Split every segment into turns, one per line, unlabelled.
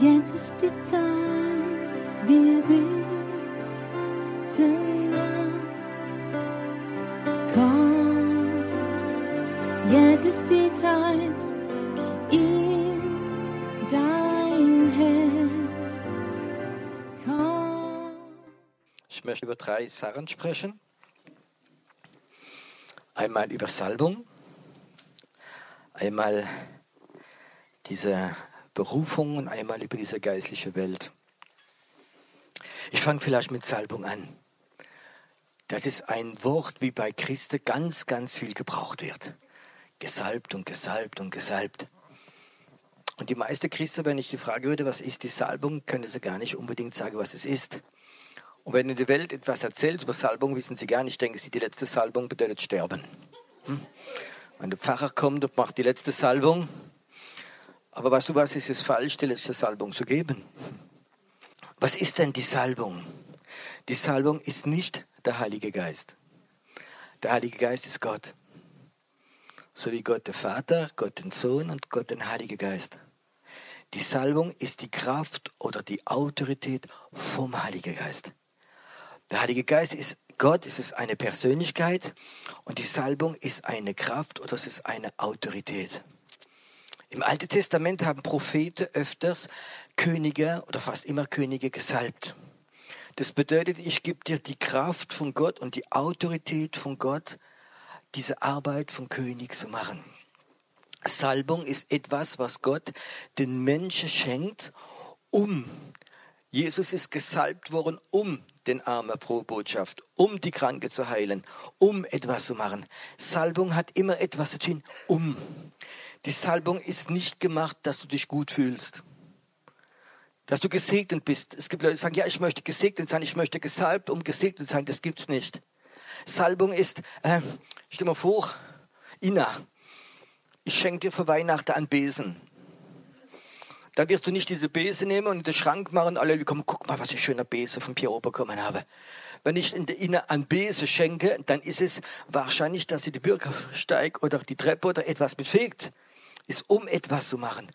Jetzt ist die Zeit, wir beten an. Komm, jetzt ist die Zeit, ihm dein Herz. Komm.
Ich möchte über drei Sachen sprechen. Einmal über Salbung, einmal diese Berufung und einmal über diese geistliche Welt. Ich fange vielleicht mit Salbung an. Das ist ein Wort, wie bei Christen ganz, ganz viel gebraucht wird. Gesalbt und gesalbt und gesalbt. Und die meisten Christen, wenn ich sie fragen würde, was ist die Salbung, können sie gar nicht unbedingt sagen, was es ist. Und wenn in der Welt etwas erzählt über Salbung, wissen sie gar nicht, denken sie, die letzte Salbung bedeutet sterben. Hm? Wenn der Pfarrer kommt und macht die letzte Salbung, aber weißt du was, ist es falsch, die letzte Salbung zu geben? Was ist denn die Salbung? Die Salbung ist nicht der Heilige Geist. Der Heilige Geist ist Gott. So wie Gott der Vater, Gott den Sohn und Gott den Heiligen Geist. Die Salbung ist die Kraft oder die Autorität vom Heiligen Geist. Der Heilige Geist ist Gott, es ist eine Persönlichkeit und die Salbung ist eine Kraft oder es ist eine Autorität. Im Alten Testament haben Propheten öfters Könige oder fast immer Könige gesalbt. Das bedeutet, ich gebe dir die Kraft von Gott und die Autorität von Gott, diese Arbeit vom König zu machen. Salbung ist etwas, was Gott den Menschen schenkt, um. Jesus ist gesalbt worden, um den Armen pro Botschaft, um die Kranke zu heilen, um etwas zu machen. Salbung hat immer etwas zu tun, um. Die Salbung ist nicht gemacht, dass du dich gut fühlst. Dass du gesegnet bist. Es gibt Leute, die sagen, ja, ich möchte gesegnet sein, ich möchte gesalbt, um gesegnet zu sein. Das gibt's nicht. Salbung ist, äh, stell mal vor, Ina, ich schenke dir für Weihnachten einen Besen. Dann wirst du nicht diese Besen nehmen und in den Schrank machen, alle die kommen, guck mal, was ich schöner Besen von Pierre bekommen habe. Wenn ich in der Inne einen Besen schenke, dann ist es wahrscheinlich, dass sie die Bürgersteig oder die Treppe oder etwas befegt ist um etwas zu machen.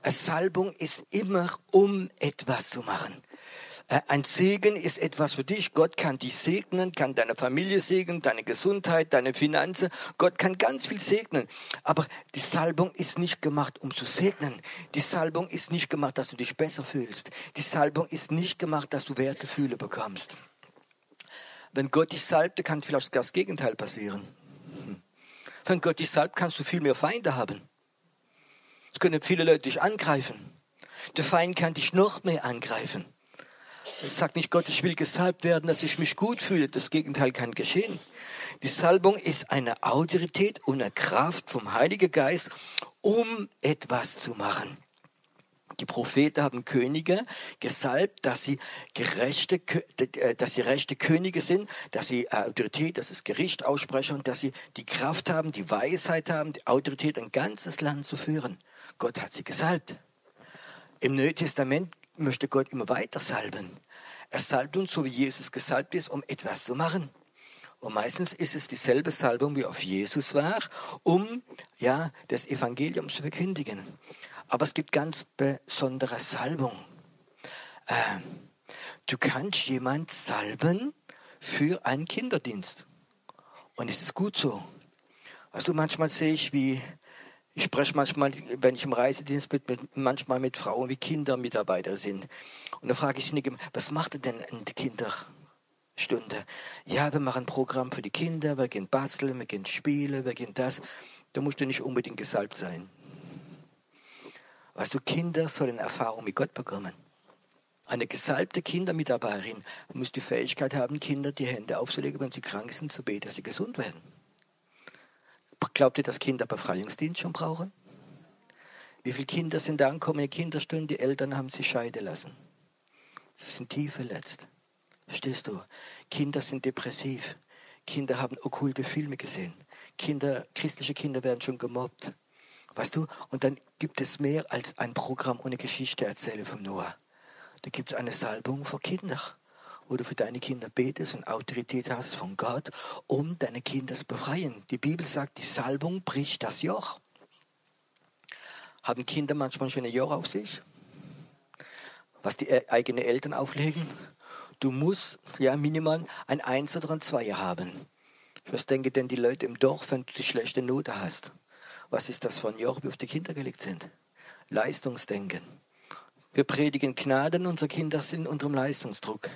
Eine Salbung ist immer um etwas zu machen. Äh, ein Segen ist etwas für dich. Gott kann dich segnen, kann deine Familie segnen, deine Gesundheit, deine Finanzen. Gott kann ganz viel segnen. Aber die Salbung ist nicht gemacht, um zu segnen. Die Salbung ist nicht gemacht, dass du dich besser fühlst. Die Salbung ist nicht gemacht, dass du Wertgefühle bekommst. Wenn Gott dich salbt, kann vielleicht das Gegenteil passieren. Hm. Wenn Gott dich salbt, kannst du viel mehr Feinde haben. Können viele Leute dich angreifen. Der Feind kann dich noch mehr angreifen. Sagt nicht Gott, ich will gesalbt werden, dass ich mich gut fühle. Das Gegenteil kann geschehen. Die Salbung ist eine Autorität und eine Kraft vom Heiligen Geist, um etwas zu machen. Die Propheten haben Könige gesalbt, dass sie gerechte, äh, dass sie rechte Könige sind, dass sie Autorität, dass es Gericht aussprechen und dass sie die Kraft haben, die Weisheit haben, die Autorität, ein ganzes Land zu führen. Gott hat sie gesalbt. Im Neuen Testament möchte Gott immer weiter salben. Er salbt uns, so wie Jesus gesalbt ist, um etwas zu machen. Und meistens ist es dieselbe Salbung, wie auf Jesus war, um ja, das Evangelium zu verkündigen. Aber es gibt ganz besondere Salbung. Äh, du kannst jemand salben für einen Kinderdienst. Und es ist gut so. Also manchmal sehe ich, wie ich spreche manchmal, wenn ich im Reisedienst bin, mit, manchmal mit Frauen, wie Kindermitarbeiter sind. Und dann frage ich sie, was macht ihr denn in der Kinderstunde? Ja, wir machen ein Programm für die Kinder, wir gehen basteln, wir gehen spielen, wir gehen das. Da musst du nicht unbedingt gesalbt sein. Weißt du, Kinder sollen Erfahrung mit Gott bekommen. Eine gesalbte Kindermitarbeiterin muss die Fähigkeit haben, Kinder die Hände aufzulegen, wenn sie krank sind, zu beten, dass sie gesund werden. Glaubt ihr, dass Kinder Befreiungsdienst schon brauchen? Wie viele Kinder sind da angekommen in Kinderstunde, die Eltern haben sie scheiden lassen. Sie sind tief verletzt. Verstehst du? Kinder sind depressiv. Kinder haben okkulte Filme gesehen. Kinder, christliche Kinder werden schon gemobbt. Weißt du? Und dann gibt es mehr als ein Programm ohne Geschichte erzähle von Noah. Da gibt es eine Salbung für Kinder wo du für deine Kinder betest und Autorität hast von Gott, um deine Kinder zu befreien. Die Bibel sagt, die Salbung bricht das Joch. Haben Kinder manchmal schon ein Joch auf sich? was die eigenen Eltern auflegen. Du musst ja minimal ein Eins oder ein Zweier haben. Was denken denn die Leute im Dorf, wenn du die schlechte Note hast? Was ist das für ein Joch, wie auf die Kinder gelegt sind? Leistungsdenken. Wir predigen Gnaden, unsere Kinder sind unter dem Leistungsdruck.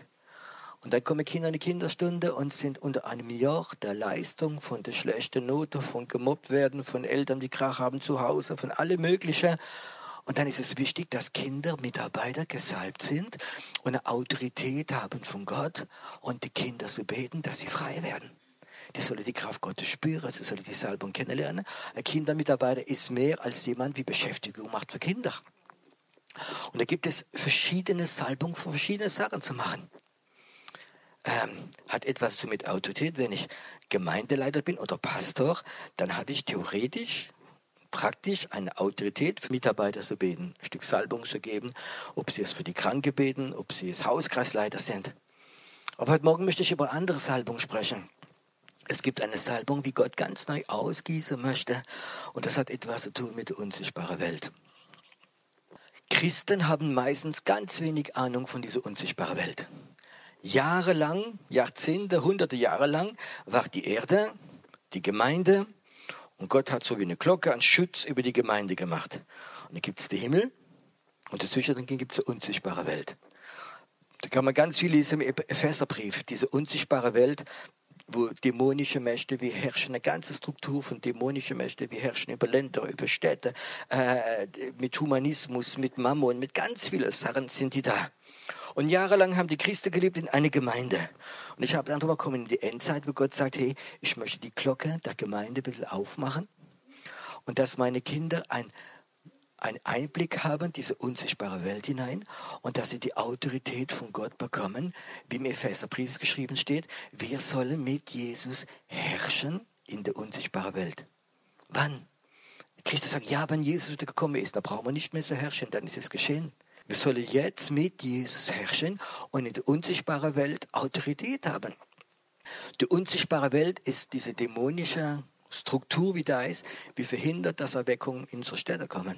Und dann kommen Kinder in die Kinderstunde und sind unter einem Joch der Leistung, von der schlechten Note, von gemobbt werden, von Eltern, die Krach haben zu Hause, von allem Möglichen. Und dann ist es wichtig, dass Kinder, Mitarbeiter gesalbt sind und eine Autorität haben von Gott und die Kinder so beten, dass sie frei werden. Die sollen die Kraft Gottes spüren, sie sollen die Salbung kennenlernen. Ein Kindermitarbeiter ist mehr als jemand, wie Beschäftigung macht für Kinder. Und da gibt es verschiedene Salbungen für verschiedene Sachen zu machen ähm, hat etwas zu mit Autorität. Wenn ich Gemeindeleiter bin oder Pastor, dann habe ich theoretisch praktisch eine Autorität für Mitarbeiter zu beten, ein Stück Salbung zu geben, ob sie es für die Kranke beten, ob sie es Hauskreisleiter sind. Aber heute Morgen möchte ich über andere Salbung sprechen. Es gibt eine Salbung, wie Gott ganz neu ausgießen möchte, und das hat etwas zu tun mit der unsichtbaren Welt. Christen haben meistens ganz wenig Ahnung von dieser unsichtbaren Welt. Jahrelang, Jahrzehnte, hunderte Jahre lang war die Erde, die Gemeinde und Gott hat so wie eine Glocke einen Schutz über die Gemeinde gemacht. Und dann gibt es den Himmel und dazwischen gibt es eine unsichtbare Welt. Da kann man ganz viel lesen im Epheserbrief. Diese unsichtbare Welt, wo dämonische Mächte wie herrschen, eine ganze Struktur von dämonischen Mächten wie herrschen über Länder, über Städte, äh, mit Humanismus, mit Mammon, mit ganz vielen Sachen sind die da. Und jahrelang haben die Christen gelebt in einer Gemeinde. Und ich habe dann drüber kommen in die Endzeit, wo Gott sagt, hey, ich möchte die Glocke der Gemeinde ein bisschen aufmachen und dass meine Kinder ein einen Einblick haben, diese unsichtbare Welt hinein und dass sie die Autorität von Gott bekommen, wie im Epheserbrief geschrieben steht, wir sollen mit Jesus herrschen in der unsichtbaren Welt. Wann? Christus sagt, ja, wenn Jesus gekommen ist, dann brauchen wir nicht mehr zu herrschen, dann ist es geschehen. Wir sollen jetzt mit Jesus herrschen und in der unsichtbaren Welt Autorität haben. Die unsichtbare Welt ist diese dämonische Struktur, wie da ist, wie verhindert, dass Erweckungen in unsere Städte kommen.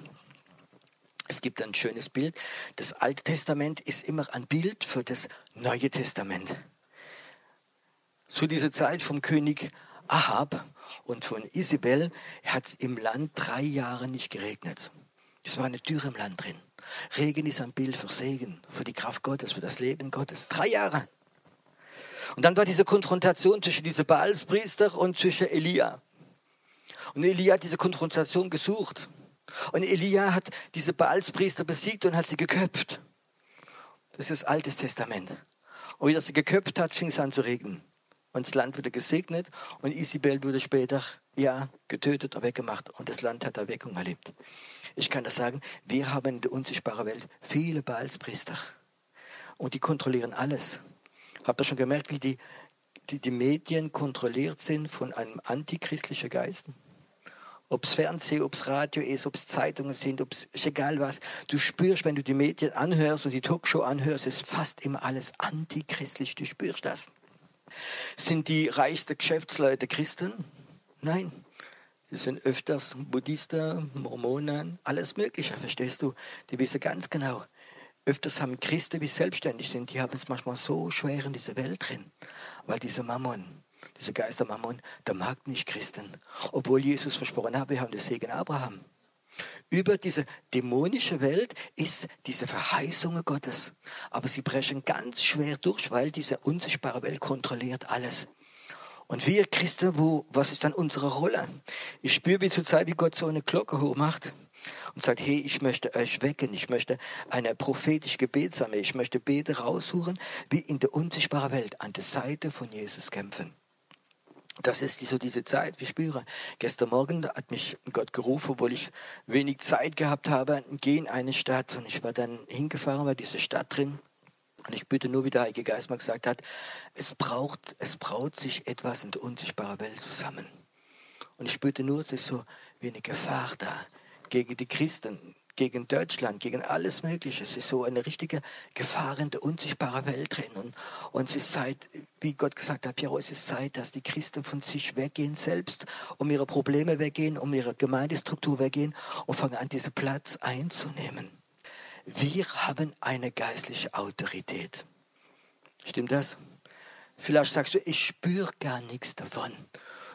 Es gibt ein schönes Bild. Das Alte Testament ist immer ein Bild für das Neue Testament. Zu dieser Zeit vom König Ahab und von Isabel hat es im Land drei Jahre nicht geregnet. Es war eine Dürre im Land drin. Regen ist ein Bild für Segen, für die Kraft Gottes, für das Leben Gottes. Drei Jahre. Und dann war diese Konfrontation zwischen diesem Baalspriester und zwischen Elia. Und Elia hat diese Konfrontation gesucht. Und Elia hat diese Baalspriester besiegt und hat sie geköpft. Das ist Altes Testament. Und wie er sie geköpft hat, fing es an zu regnen. Und das Land wurde gesegnet und Isabel wurde später, ja, getötet oder weggemacht. Und das Land hat Erweckung erlebt. Ich kann das sagen, wir haben in der unsichtbaren Welt viele Baalspriester. Und die kontrollieren alles. Habt ihr schon gemerkt, wie die, die, die Medien kontrolliert sind von einem antichristlichen Geist? Ob es Fernsehen, ob es Radio ist, ob es Zeitungen sind, ob es egal was. Du spürst, wenn du die Medien anhörst und die Talkshow anhörst, ist fast immer alles antichristlich. Du spürst das. Sind die reichsten Geschäftsleute Christen? Nein. Sie sind öfters Buddhisten, Mormonen, alles Mögliche, verstehst du? Die wissen ganz genau. Öfters haben Christen, die selbstständig sind, die haben es manchmal so schwer in dieser Welt drin, weil dieser Mammon, dieser Geister Mammon, der mag nicht Christen. Obwohl Jesus versprochen hat, wir haben den Segen Abraham. Über diese dämonische Welt ist diese Verheißung Gottes. Aber sie brechen ganz schwer durch, weil diese unsichtbare Welt kontrolliert alles. Und wir Christen, wo, was ist dann unsere Rolle? Ich spüre wie zur Zeit, wie Gott so eine Glocke hochmacht und sagt, hey, ich möchte euch wecken, ich möchte eine prophetische Gebetsarmee, ich möchte Bete raussuchen, wie in der unsichtbaren Welt an der Seite von Jesus kämpfen. Das ist so diese Zeit, ich spüre. Gestern Morgen hat mich Gott gerufen, obwohl ich wenig Zeit gehabt habe, geh in eine Stadt. Und ich war dann hingefahren, war diese Stadt drin. Und ich bitte nur, wie der Heilige Geist mal gesagt hat, es braucht, es braut sich etwas in der unsichtbaren Welt zusammen. Und ich bitte nur, es ist so wie eine Gefahr da gegen die Christen, gegen Deutschland, gegen alles Mögliche. Es ist so eine richtige Gefahr in der unsichtbaren Welt drin. Und, und es ist Zeit, wie Gott gesagt hat, Piero, es ist Zeit, dass die Christen von sich weggehen selbst, um ihre Probleme weggehen, um ihre Gemeindestruktur weggehen und fangen an, diesen Platz einzunehmen. Wir haben eine geistliche Autorität. Stimmt das? Vielleicht sagst du, ich spüre gar nichts davon.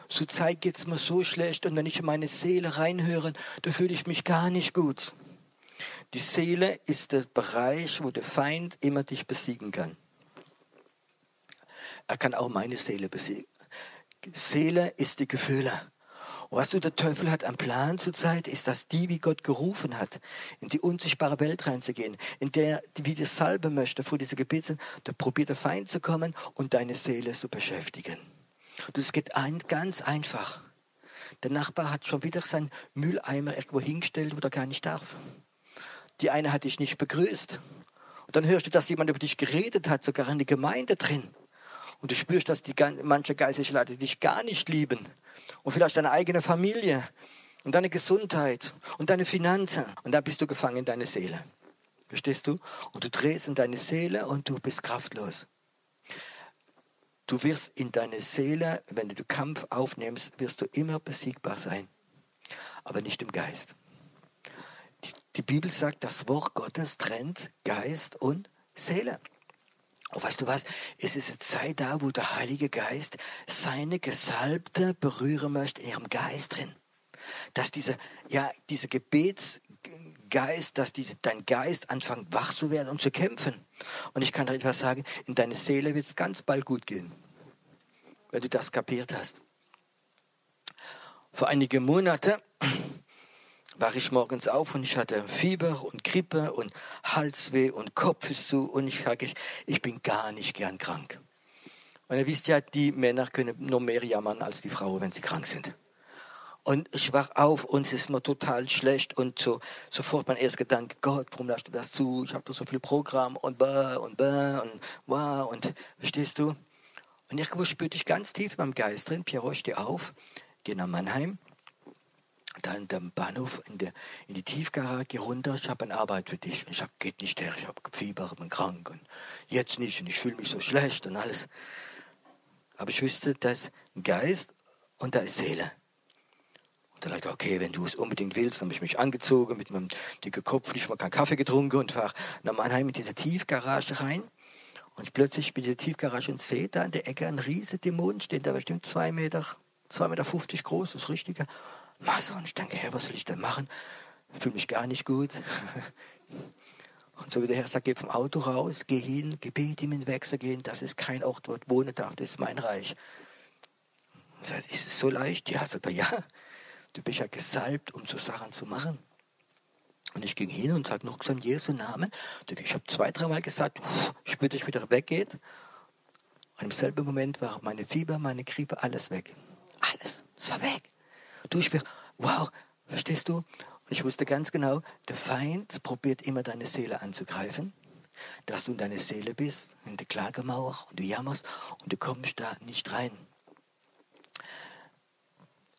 Zur Zeit geht es mir so schlecht und wenn ich in meine Seele reinhöre, da fühle ich mich gar nicht gut. Die Seele ist der Bereich, wo der Feind immer dich besiegen kann. Er kann auch meine Seele besiegen. Seele ist die Gefühle. Und was du, der Teufel hat am Plan zurzeit, ist, dass die, wie Gott gerufen hat, in die unsichtbare Welt reinzugehen, in der, wie die Salbe möchte, vor diese Gebete, da probiert der Feind zu kommen und deine Seele zu beschäftigen. Das geht ein, ganz einfach. Der Nachbar hat schon wieder seinen Mülleimer irgendwo hingestellt, wo er gar nicht darf. Die eine hat dich nicht begrüßt. Und dann hörst du, dass jemand über dich geredet hat, sogar in der Gemeinde drin. Und du spürst, dass die, manche geistliche Leute dich gar nicht lieben. Und vielleicht deine eigene Familie und deine Gesundheit und deine Finanzen. Und dann bist du gefangen in deine Seele. Verstehst du? Und du drehst in deine Seele und du bist kraftlos. Du wirst in deine Seele, wenn du Kampf aufnimmst, wirst du immer besiegbar sein. Aber nicht im Geist. Die, die Bibel sagt, das Wort Gottes trennt Geist und Seele. Weißt du was? Es ist eine Zeit da, wo der Heilige Geist seine Gesalbte berühren möchte in ihrem Geist drin. Dass diese, ja, diese Gebetsgeist, dass diese, dein Geist anfängt wach zu werden und zu kämpfen. Und ich kann dir etwas sagen, in deine Seele wird es ganz bald gut gehen, wenn du das kapiert hast. Vor einigen Monaten war ich morgens auf und ich hatte Fieber und Grippe und Halsweh und Kopf ist zu und ich sage, ich, bin gar nicht gern krank. Und ihr wisst ja, die Männer können noch mehr jammern als die Frauen, wenn sie krank sind. Und ich wach auf und es ist mir total schlecht und so, sofort mein erster Gedanke, Gott, warum lässt du das zu? Ich habe doch so viel Programm und bah und bah und wow und verstehst du? Und irgendwo spürte ich ganz tief in meinem Geist drin, Pierrot, steh auf, geh nach Mannheim da in dem Bahnhof in, der, in die Tiefgarage runter, ich habe eine Arbeit für dich. Und ich sage, geht nicht her, ich habe Fieber, bin krank und jetzt nicht und ich fühle mich so schlecht und alles. Aber ich wusste, da ist Geist und da ist Seele. Und dann dachte ich, okay, wenn du es unbedingt willst, dann habe ich mich angezogen mit meinem dicken Kopf, nicht mal keinen Kaffee getrunken und fahre nach Mannheim in diese Tiefgarage rein. Und plötzlich bin ich in der Tiefgarage und sehe da in der Ecke einen riesen Dämon stehen, der bestimmt zwei Meter, zwei Meter fünfzig groß, das Richtige. Masse und ich denke, Herr, was soll ich denn machen? Ich fühle mich gar nicht gut. Und so wie der Herr sagt, geh vom Auto raus, geh hin, gebet ihm in Wechsel gehen, das ist kein Ort, wo ich wohne darf, das ist mein Reich. Und sagt, ist es so leicht? Ja, sagt er, ja. Du bist ja gesalbt, um so Sachen zu machen. Und ich ging hin und sagte noch gesagt, Jesu Namen. Ich habe zwei, dreimal gesagt, spürte ich wieder weggeht. Und im selben Moment war meine Fieber, meine Grippe, alles weg. Alles, es war weg. Du, ich bin, wow, verstehst du? Und ich wusste ganz genau, der Feind probiert immer deine Seele anzugreifen, dass du in deine Seele bist, in der Klagemauer und du jammerst und du kommst da nicht rein.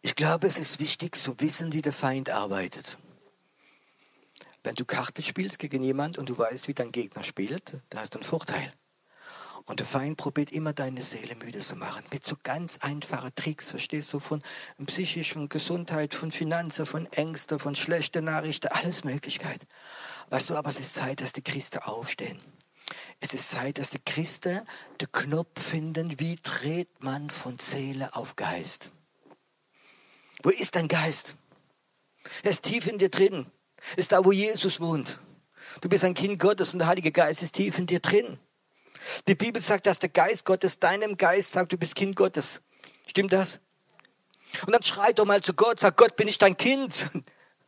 Ich glaube, es ist wichtig zu wissen, wie der Feind arbeitet. Wenn du Karte spielst gegen jemand und du weißt, wie dein Gegner spielt, da hast du einen Vorteil. Und der Feind probiert immer deine Seele müde zu machen. Mit so ganz einfachen Tricks, verstehst du, von psychisch, von Gesundheit, von Finanzen, von Ängsten, von schlechten Nachrichten, alles Möglichkeit. Weißt du, aber es ist Zeit, dass die Christen aufstehen. Es ist Zeit, dass die Christen den Knopf finden, wie dreht man von Seele auf Geist. Wo ist dein Geist? Er ist tief in dir drin. Ist da, wo Jesus wohnt. Du bist ein Kind Gottes und der Heilige Geist ist tief in dir drin. Die Bibel sagt, dass der Geist Gottes deinem Geist sagt, du bist Kind Gottes. Stimmt das? Und dann schreit doch mal zu Gott, sag Gott, bin ich dein Kind?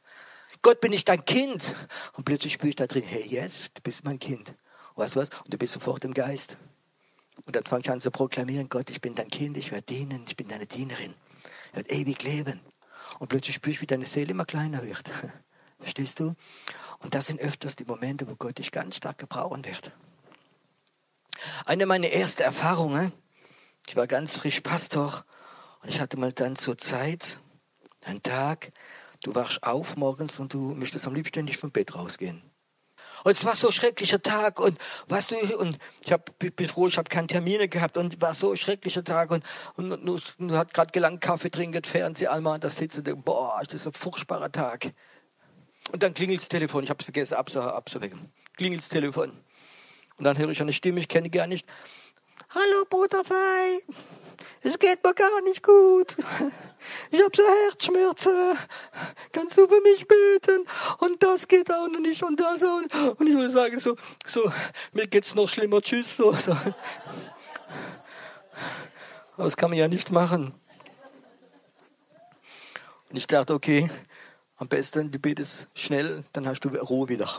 Gott, bin ich dein Kind? Und plötzlich spüre ich da drin, hey, yes, du bist mein Kind. Weißt du was? Und du bist sofort im Geist. Und dann fange ich an zu proklamieren, Gott, ich bin dein Kind, ich werde dienen, ich bin deine Dienerin. Ich werde ewig leben. Und plötzlich spüre ich, wie deine Seele immer kleiner wird. Verstehst du? Und das sind öfters die Momente, wo Gott dich ganz stark gebrauchen wird. Eine meiner ersten Erfahrungen, ich war ganz frisch Pastor und ich hatte mal dann zur Zeit einen Tag, du wachst auf morgens und du möchtest am liebsten nicht vom Bett rausgehen. Und es war so ein schrecklicher Tag und weißt du, und ich hab, bin froh, ich habe keine Termine gehabt und war so ein schrecklicher Tag und, und, und, und hat gerade gelangt Kaffee trinken, Fernseher einmal das sitzen, boah, das ist ein furchtbarer Tag. Und dann klingelt das Telefon. Ich habe es vergessen abzu abzuwecken. Klingelt das Telefon. Und dann höre ich eine Stimme, ich kenne gar nicht. Hallo Fei, es geht mir gar nicht gut. Ich habe so Herzschmerzen. Kannst du für mich beten? Und das geht auch noch nicht und das auch nicht. Und ich würde sagen so, so mir geht's noch schlimmer. Tschüss. So, so. Aber das kann man ja nicht machen. Und ich dachte, okay, am besten du betest schnell, dann hast du Ruhe wieder.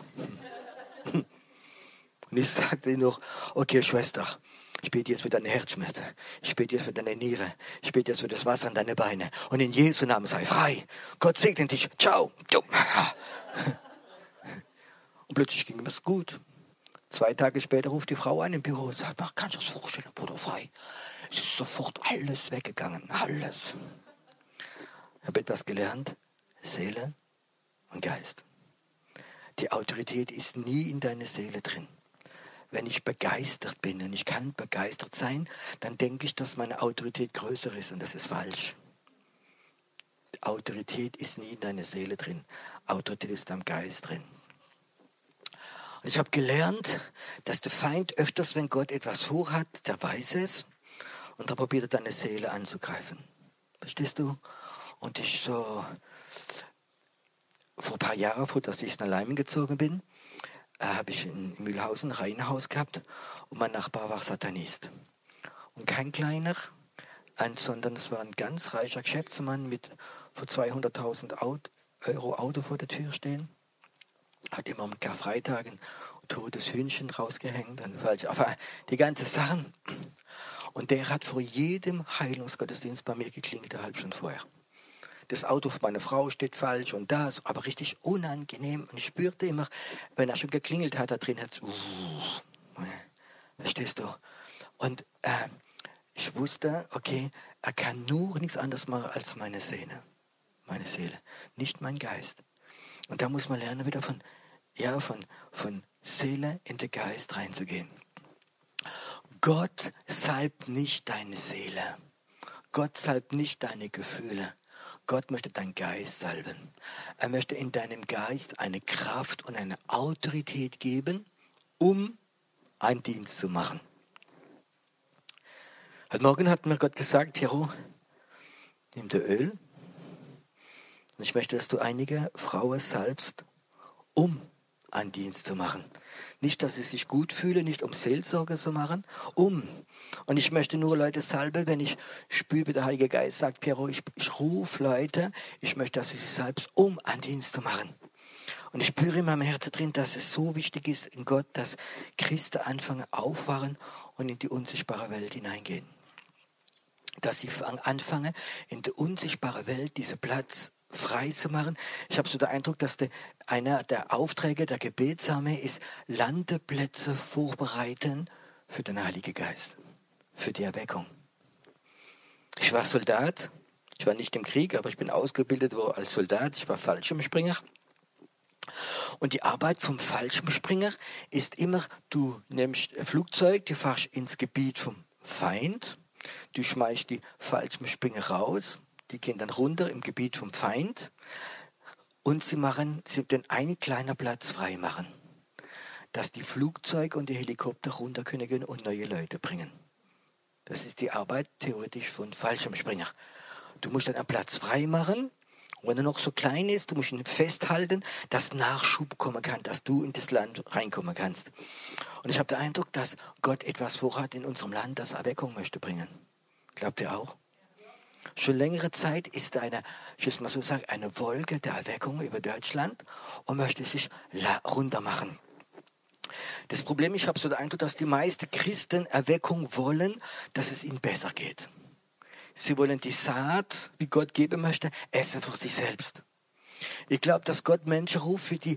Und ich sagte noch, okay Schwester, ich bete jetzt für deine Herzschmerzen. Ich bete jetzt für deine Niere. Ich bete jetzt für das Wasser an deine Beine. Und in Jesu Namen sei frei. Gott segne dich. Ciao. Und plötzlich ging es gut. Zwei Tage später ruft die Frau an im Büro und sagt, man kann sich das vorstellen, Bruder Frei. Es ist sofort alles weggegangen. Alles. Ich habe etwas gelernt. Seele und Geist. Die Autorität ist nie in deiner Seele drin wenn ich begeistert bin und ich kann begeistert sein, dann denke ich, dass meine Autorität größer ist und das ist falsch. Autorität ist nie in deiner Seele drin. Autorität ist am Geist drin. Und ich habe gelernt, dass der Feind öfters, wenn Gott etwas vorhat, der weiß es und da probiert er deine Seele anzugreifen. Verstehst du? Und ich so, vor ein paar Jahren, vor dass ich nach Leimen gezogen bin, äh, habe ich in, Mühlhausen ein Reihenhaus gehabt und mein Nachbar war Satanist. Und kein kleiner, ein, sondern es war ein ganz reicher Geschäftsmann mit vor 200.000 Euro Auto vor der Tür stehen. Hat immer am Karfreitagen ein totes Hühnchen rausgehängt, und falsch, aber die ganze Sachen. Und der hat vor jedem Heilungsgottesdienst bei mir geklingelt, halbe Stunde vorher das Auto von meiner Frau steht falsch und das, aber richtig unangenehm. Und ich spürte immer, wenn er schon geklingelt hat, da drin hat es, uh, verstehst du? Und äh, ich wusste, okay, er kann nur nichts anderes machen als meine Seele. Meine Seele, nicht mein Geist. Und da muss man lernen, wieder von, ja, von, von Seele in den Geist reinzugehen. Gott salbt nicht deine Seele. Gott salbt nicht deine Gefühle. Gott möchte deinen Geist salben. Er möchte in deinem Geist eine Kraft und eine Autorität geben, um einen Dienst zu machen. Heute Morgen hat mir Gott gesagt, Jero, nimm dir Öl und ich möchte, dass du einige Frauen salbst, um einen Dienst zu machen. Nicht, dass sie sich gut fühlen, nicht um Seelsorge zu machen, um. Und ich möchte nur Leute salben, wenn ich spüre, der Heilige Geist sagt, Piero, ich, ich rufe Leute, ich möchte, dass sie salbst, um einen Dienst zu machen. Und ich spüre in meinem Herzen drin, dass es so wichtig ist in Gott, dass Christen anfangen aufwachen und in die unsichtbare Welt hineingehen. Dass sie anfangen, in der unsichtbaren Welt diesen Platz frei zu machen. Ich habe so den Eindruck, dass der, einer der Aufträge der Gebetsarmee ist, Landeplätze vorbereiten für den Heiligen Geist, für die Erweckung. Ich war Soldat, ich war nicht im Krieg, aber ich bin ausgebildet als Soldat, ich war Fallschirmspringer. Und die Arbeit vom Fallschirmspringer ist immer, du nimmst ein Flugzeug, du fährst ins Gebiet vom Feind, du schmeißt die Fallschirmspringer raus, die gehen dann runter im Gebiet vom Feind und sie machen, sie den einen kleinen Platz frei machen, dass die Flugzeuge und die Helikopter runter können und neue Leute bringen. Das ist die Arbeit theoretisch von Fallschirmspringer. Du musst dann einen Platz frei machen und wenn er noch so klein ist, du musst ihn festhalten, dass Nachschub kommen kann, dass du in das Land reinkommen kannst. Und ich habe den Eindruck, dass Gott etwas vorhat in unserem Land, das Erweckung möchte bringen. Glaubt ihr auch? Schon längere Zeit ist eine, ich will mal so sagen, eine Wolke der Erweckung über Deutschland und möchte sich runter machen. Das Problem, ich habe so den Eindruck, dass die meisten Christen Erweckung wollen, dass es ihnen besser geht. Sie wollen die Saat, wie Gott geben möchte, essen für sich selbst. Ich glaube, dass Gott Menschen ruft für die,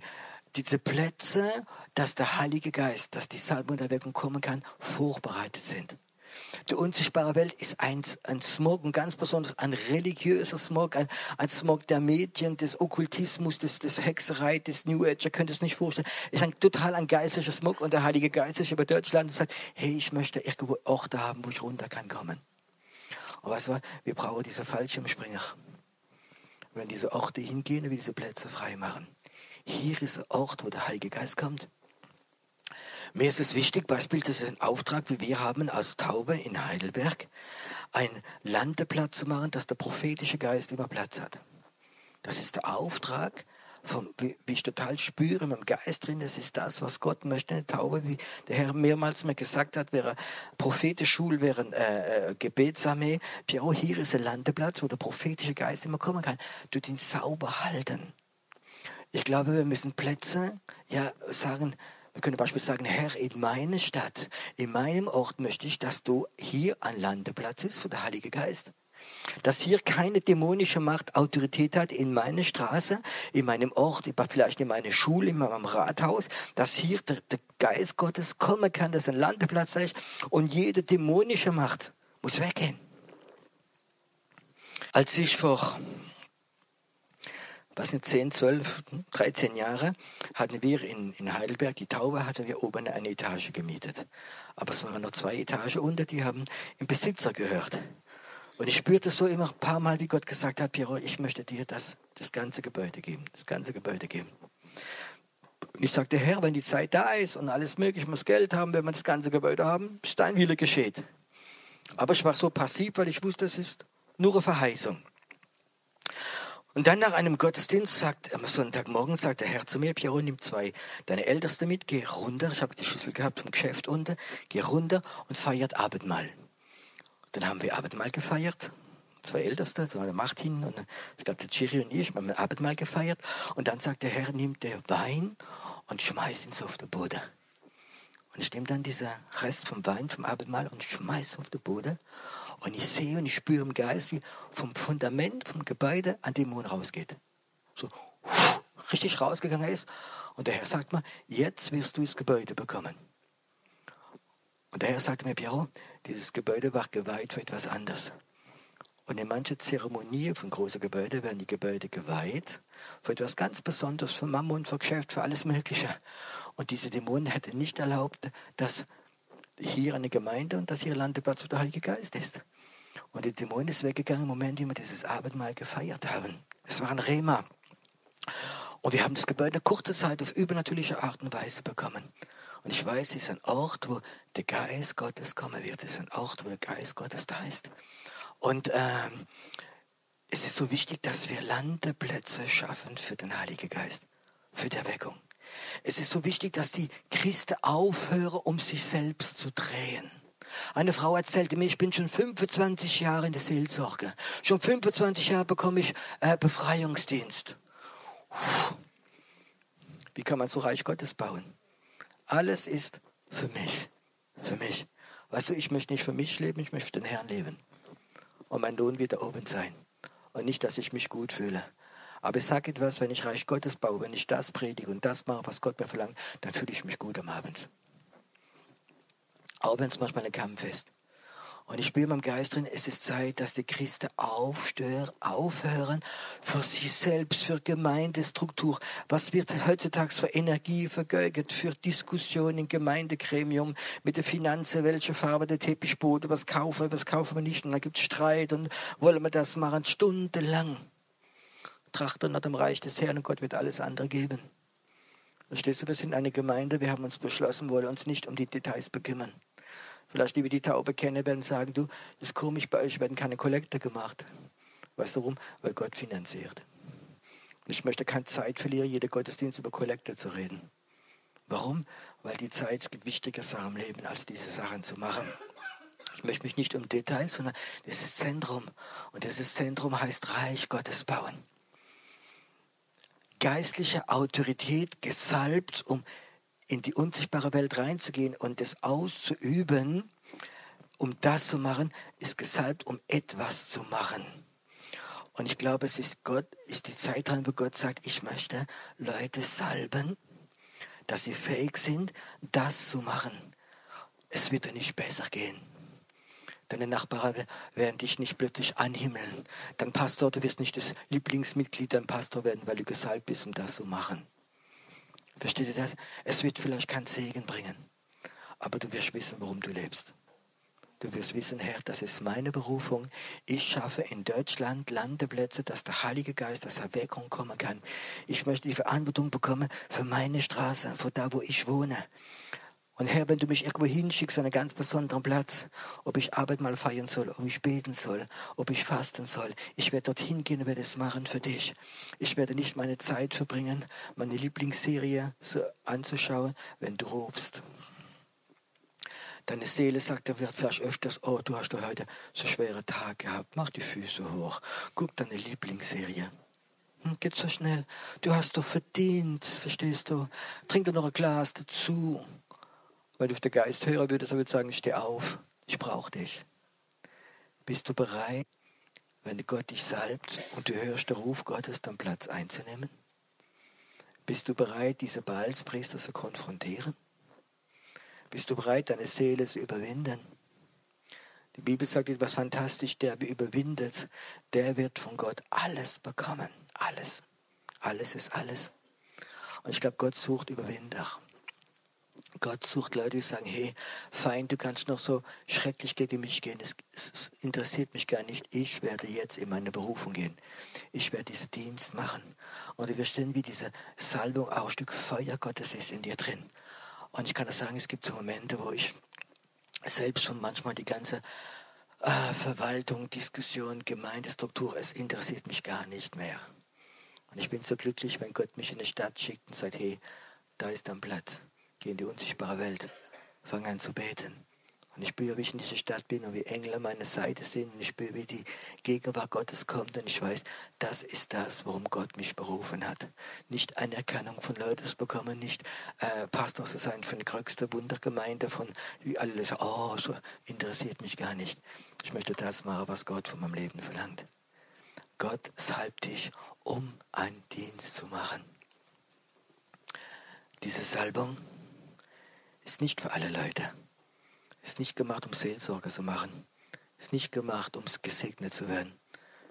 diese Plätze, dass der Heilige Geist, dass die Salbung der Erweckung kommen kann, vorbereitet sind. Die unsichtbare Welt ist ein, ein Smog, ein ganz besonders ein religiöser Smog, ein, ein Smog der Medien, des Okkultismus, des, des Hexerei, des New Age. Ihr könnt es nicht vorstellen. Ist ein total ein geistlicher Smog und der Heilige Geist ist über Deutschland und sagt, hey, ich möchte irgendwo Orte haben, wo ich runter kann kommen. Und weißt du was? Wir brauchen diese Fallschirmspringer. Wenn diese Orte hingehen, wir diese Plätze frei machen. hier ist der Ort, wo der Heilige Geist kommt. Mir ist es wichtig, Beispiel, das ist ein Auftrag, wie wir haben als Taube in Heidelberg, einen Landeplatz zu machen, dass der prophetische Geist immer Platz hat. Das ist der Auftrag, vom, wie, wie, ich total spüre, mit dem Geist drin, das ist das, was Gott möchte, eine Taube, wie der Herr mehrmals mir gesagt hat, wäre Prophetischul, wäre äh, äh, Gebetsarmee. Piero, hier ist ein Landeplatz, wo der prophetische Geist immer kommen kann. Du den sauber halten. Ich glaube, wir müssen Plätze, ja, sagen, wir können beispielsweise sagen, Herr, in meiner Stadt, in meinem Ort möchte ich, dass du hier ein Landeplatz ist für den Heiligen Geist. Dass hier keine dämonische Macht Autorität hat in meiner Straße, in meinem Ort, vielleicht in meiner Schule, in meinem Rathaus, dass hier der, der Geist Gottes kommen kann, dass ein Landeplatz ist und jede dämonische Macht muss weggehen. Als ich vor was nicht 10, 12, 13 Jahre hatten wir in, in Heidelberg, die Taube hatten wir oben eine Etage gemietet. Aber es waren noch zwei Etagen unter, die haben im Besitzer gehört. Und ich spürte so immer ein paar Mal, wie Gott gesagt hat, Piero, ich möchte dir das, das ganze Gebäude geben, das ganze Gebäude geben. Und ich sagte, Herr, wenn die Zeit da ist und alles möglich, ich muss Geld haben, wenn wir das ganze Gebäude haben, bis dein Wille geschieht. Aber ich war so passiv, weil ich wusste, es ist nur eine Verheißung. Und dann nach einem Gottesdienst sagt, am Sonntagmorgen sagt der Herr zu mir, Piero, nimm zwei deine Älteste mit, geh runter, ich habe die Schlüssel gehabt vom Geschäft unten, geh runter und feiert Abendmahl. Dann haben wir Abendmahl gefeiert, zwei Älteste, das war Martin und ich glaube der Chiri und ich, haben Abendmahl gefeiert. Und dann sagt der Herr, nimm der Wein und schmeiß ihn so auf den Boden. Und ich nehme dann diesen Rest vom Wein, vom Abendmahl und schmeiß auf den Boden. Und ich sehe und ich spüre im Geist, wie vom Fundament, vom Gebäude an den Mond rausgeht. So richtig rausgegangen ist. Und der Herr sagt mir, jetzt wirst du das Gebäude bekommen. Und der Herr sagte mir, Piero, dieses Gebäude war geweiht für etwas anderes. Und in manche Zeremonien von großen Gebäuden werden die Gebäude geweiht für etwas ganz Besonderes, für Mammon, für Geschäft, für alles Mögliche. Und diese Dämonen hätten nicht erlaubt, dass hier eine Gemeinde und dass hier Landeplatz für der Heilige Geist ist. Und der Dämon ist weggegangen im Moment, wie wir dieses Abendmahl gefeiert haben. Es war ein Rema. Und wir haben das Gebäude eine kurze Zeit auf übernatürliche Art und Weise bekommen. Und ich weiß, es ist ein Ort, wo der Geist Gottes kommen wird. Es ist ein Ort, wo der Geist Gottes da ist. Und ähm, es ist so wichtig, dass wir Landeplätze schaffen für den Heiligen Geist, für die Erweckung. Es ist so wichtig, dass die Christen aufhören, um sich selbst zu drehen. Eine Frau erzählte mir, ich bin schon 25 Jahre in der Seelsorge. Schon 25 Jahre bekomme ich äh, Befreiungsdienst. Puh. Wie kann man so Reich Gottes bauen? Alles ist für mich. Für mich. Weißt du, ich möchte nicht für mich leben, ich möchte den Herrn leben. Und mein Lohn wird da oben sein. Und nicht, dass ich mich gut fühle. Aber ich sage etwas, wenn ich Reich Gottes baue, wenn ich das predige und das mache, was Gott mir verlangt, dann fühle ich mich gut am Abend. Auch wenn es manchmal ein Kampf ist. Und ich spüre meinem Geist drin, es ist Zeit, dass die Christen aufstören, aufhören für sich selbst, für Gemeindestruktur. Was wird heutzutage für Energie vergeigt, für Diskussionen im Gemeindegremium mit der Finanzen, welche Farbe der Teppichboden, was kaufen was kaufen wir nicht. Und da gibt es Streit und wollen wir das machen, stundenlang. Trachten nach dem Reich des Herrn und Gott wird alles andere geben. Verstehst du, wir sind eine Gemeinde, wir haben uns beschlossen, wollen uns nicht um die Details bekümmern. Vielleicht die die Taube kennen, werden sagen, du, das ist komisch, bei euch werden keine Kollekte gemacht. Weißt du warum? Weil Gott finanziert. Und ich möchte keine Zeit verlieren, jeder Gottesdienst über Kollekte zu reden. Warum? Weil die Zeit, es gibt wichtige Sachen im Leben, als diese Sachen zu machen. Ich möchte mich nicht um Details, sondern das ist Zentrum. Und dieses Zentrum heißt Reich Gottes bauen. Geistliche Autorität gesalbt, um in die unsichtbare Welt reinzugehen und es auszuüben, um das zu machen, ist gesalbt, um etwas zu machen. Und ich glaube, es ist Gott, ist die Zeit dran, wo Gott sagt, ich möchte Leute salben, dass sie fähig sind, das zu machen. Es wird dir nicht besser gehen. Deine Nachbarn werden dich nicht plötzlich anhimmeln. Dein Pastor, du wirst nicht das Lieblingsmitglied dein Pastor werden, weil du gesalbt bist, um das zu machen. Versteht ihr das? Es wird vielleicht keinen Segen bringen, aber du wirst wissen, warum du lebst. Du wirst wissen, Herr, das ist meine Berufung. Ich schaffe in Deutschland Landeplätze, dass der Heilige Geist, dass Erweckung kommen kann. Ich möchte die Verantwortung bekommen für meine Straße, für da, wo ich wohne. Und Herr, wenn du mich irgendwo hinschickst an einen ganz besonderen Platz, ob ich Arbeit mal feiern soll, ob ich beten soll, ob ich fasten soll, ich werde dorthin gehen und werde es machen für dich. Ich werde nicht meine Zeit verbringen, meine Lieblingsserie so anzuschauen, wenn du rufst. Deine Seele sagt, er wird vielleicht öfters, oh, du hast doch heute so schwere Tag gehabt. Mach die Füße hoch. Guck deine Lieblingsserie. Hm, geht so schnell. Du hast doch verdient, verstehst du? Trink dir noch ein Glas dazu. Weil du auf den Geist hören würdest, er würde sagen, steh auf. Ich brauche dich. Bist du bereit, wenn Gott dich salbt und du hörst den Ruf Gottes, dann Platz einzunehmen? Bist du bereit, diese Baalspriester zu konfrontieren? Bist du bereit, deine Seele zu überwinden? Die Bibel sagt etwas fantastisch, der überwindet, der wird von Gott alles bekommen. Alles. Alles ist alles. Und ich glaube, Gott sucht Überwinder. Gott sucht Leute, die sagen, hey, Feind, du kannst noch so schrecklich gegen mich gehen. Es, es, interessiert mich gar nicht. Ich werde jetzt in meine Berufung gehen. Ich werde diesen Dienst machen. Und wir sehen, wie diese Salbung auch ein Stück Feuer Gottes ist in dir drin. Und ich kann das sagen, es gibt so Momente, wo ich selbst schon manchmal die ganze äh, Verwaltung, Diskussion, Gemeindestruktur, es interessiert mich gar nicht mehr. Und ich bin so glücklich, wenn Gott mich in eine Stadt schickt und sagt, hey, da ist ein Platz, geh in die unsichtbare Welt, fang an zu beten. Und ich spüre, wie ich in dieser Stadt bin und wie Engel an meiner Seite sind. Und ich spüre, wie die Gegenwart Gottes kommt. Und ich weiß, das ist das, worum Gott mich berufen hat. Nicht Anerkennung von Leuten zu bekommen, nicht äh, Pastor zu sein von der größten Wundergemeinde, von wie alle sagen, oh, so interessiert mich gar nicht. Ich möchte das machen, was Gott von meinem Leben verlangt. Gott salbt dich, um einen Dienst zu machen. Diese Salbung ist nicht für alle Leute. Ist nicht gemacht, um Seelsorge zu machen. Ist nicht gemacht, um gesegnet zu werden.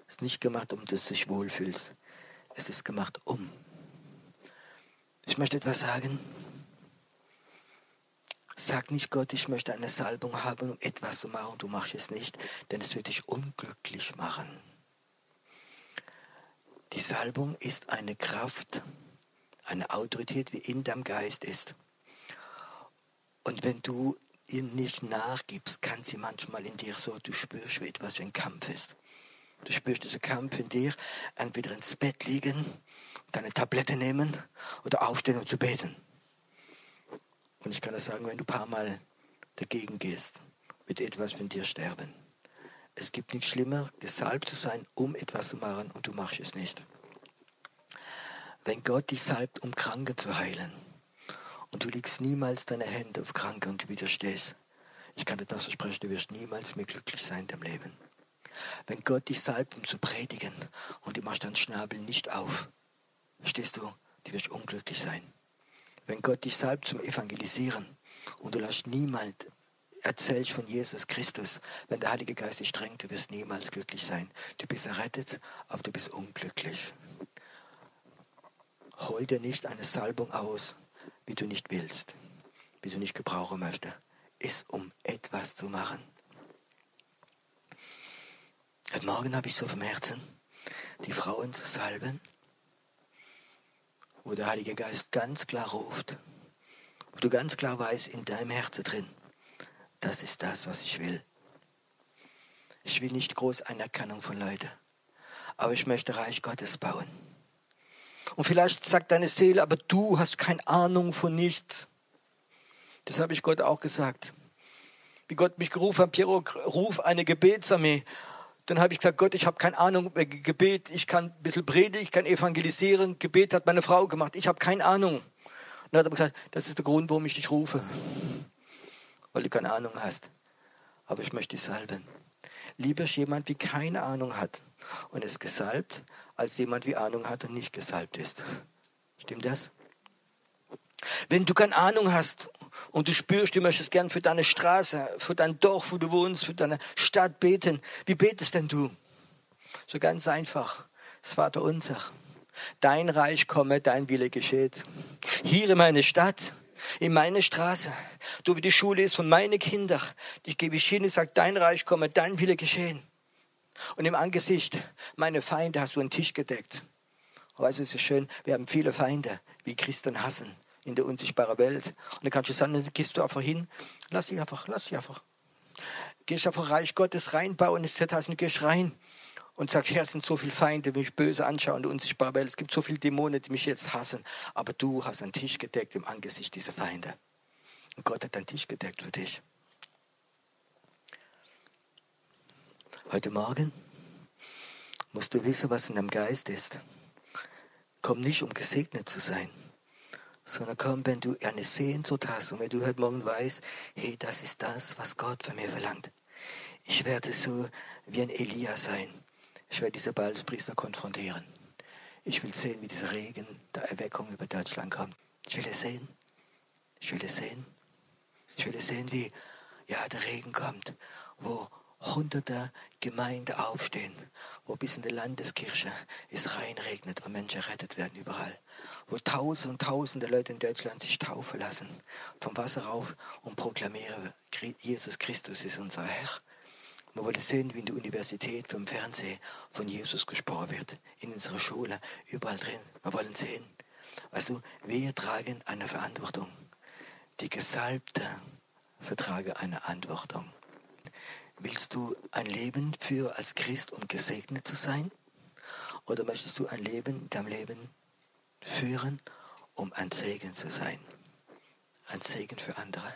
Ist nicht gemacht, um du dich wohlfühlst. Es ist gemacht, um. Ich möchte etwas sagen. Sag nicht Gott, ich möchte eine Salbung haben, um etwas zu machen, du machst es nicht, denn es wird dich unglücklich machen. Die Salbung ist eine Kraft, eine Autorität, wie in deinem Geist ist. Und wenn du ihr nicht nachgibst, kann sie manchmal in dir so, du spürst, wie etwas wie ein Kampf ist. Du spürst diesen Kampf in dir, entweder ins Bett liegen, deine Tablette nehmen oder aufstehen und zu beten. Und ich kann das sagen, wenn du ein paar Mal dagegen gehst, wird etwas von dir sterben. Es gibt nichts schlimmer, gesalbt zu sein, um etwas zu machen und du machst es nicht. Wenn Gott dich salbt, um Kranke zu heilen, und du legst niemals deine Hände auf Kranke und du widerstehst. Ich kann dir das versprechen, du wirst niemals mehr glücklich sein in deinem Leben. Wenn Gott dich salbt, um zu predigen und du machst deinen Schnabel nicht auf, verstehst du, du wirst unglücklich sein. Wenn Gott dich salbt zum Evangelisieren und du lässt niemand erzählst von Jesus Christus, wenn der Heilige Geist dich drängt, du wirst niemals glücklich sein. Du bist errettet, aber du bist unglücklich. Hol dir nicht eine Salbung aus, wie du nicht willst, wie du nicht gebrauchen möchtest, ist um etwas zu machen. Heute Morgen habe ich so vom Herzen, die Frauen zu salben, wo der Heilige Geist ganz klar ruft, wo du ganz klar weißt in deinem Herzen drin, das ist das, was ich will. Ich will nicht groß Anerkennung von Leuten, aber ich möchte Reich Gottes bauen. Und vielleicht sagt deine Seele, aber du hast keine Ahnung von nichts. Das habe ich Gott auch gesagt. Wie Gott mich gerufen hat, Piero, ruf eine Gebetsarmee. Dann habe ich gesagt, Gott, ich habe keine Ahnung über Gebet. Ich kann ein bisschen predigen, ich kann evangelisieren. Gebet hat meine Frau gemacht. Ich habe keine Ahnung. Und dann hat er gesagt, das ist der Grund, warum ich dich rufe. Weil du keine Ahnung hast. Aber ich möchte dich salben. Lieber ist jemand, wie keine Ahnung hat und ist gesalbt, als jemand, wie Ahnung hat und nicht gesalbt ist. Stimmt das? Wenn du keine Ahnung hast und du spürst, du möchtest gern für deine Straße, für dein Dorf, wo du wohnst, für deine Stadt beten, wie betest denn du? So ganz einfach. Das Vater unser. Dein Reich komme, dein Wille geschieht. Hier in meine Stadt, in meine Straße, du wie die Schule ist von meinen Kindern, die gebe ich hin und sage, dein Reich komme, dein Wille geschehen. Und im Angesicht meiner Feinde hast du einen Tisch gedeckt. Weißt du, es ist schön, wir haben viele Feinde, wie Christen hassen in der unsichtbaren Welt. Und dann kannst du sagen, dann gehst du einfach hin, lass sie einfach, lass sie einfach. Gehst einfach Reich Gottes reinbauen, es hast und gehst rein und sagst, hier sind so viele Feinde, die mich böse anschauen in der unsichtbaren Welt. Es gibt so viele Dämonen, die mich jetzt hassen. Aber du hast einen Tisch gedeckt im Angesicht dieser Feinde. Und Gott hat einen Tisch gedeckt für dich. Heute Morgen musst du wissen, was in deinem Geist ist. Komm nicht, um gesegnet zu sein, sondern komm, wenn du eine Sehnsucht hast und wenn du heute Morgen weißt, hey, das ist das, was Gott von mir verlangt. Ich werde so wie ein Elia sein. Ich werde diese Balzpriester konfrontieren. Ich will sehen, wie dieser Regen der Erweckung über Deutschland kommt. Ich will es sehen. Ich will es sehen. Ich will es sehen, wie ja, der Regen kommt, wo hunderte Gemeinden aufstehen, wo bis in die Landeskirche es reinregnet und Menschen errettet werden überall. Wo tausende und tausende Leute in Deutschland sich taufen lassen, vom Wasser rauf und proklamieren, Jesus Christus ist unser Herr. Wir wollen sehen, wie in der Universität, vom Fernsehen von Jesus gesprochen wird, in unserer Schule, überall drin. Wir wollen sehen. Also wir tragen eine Verantwortung. Die Gesalbte vertragen eine Antwortung. Willst du ein Leben für als Christ, um gesegnet zu sein? Oder möchtest du ein Leben in deinem Leben führen, um ein Segen zu sein? Ein Segen für andere.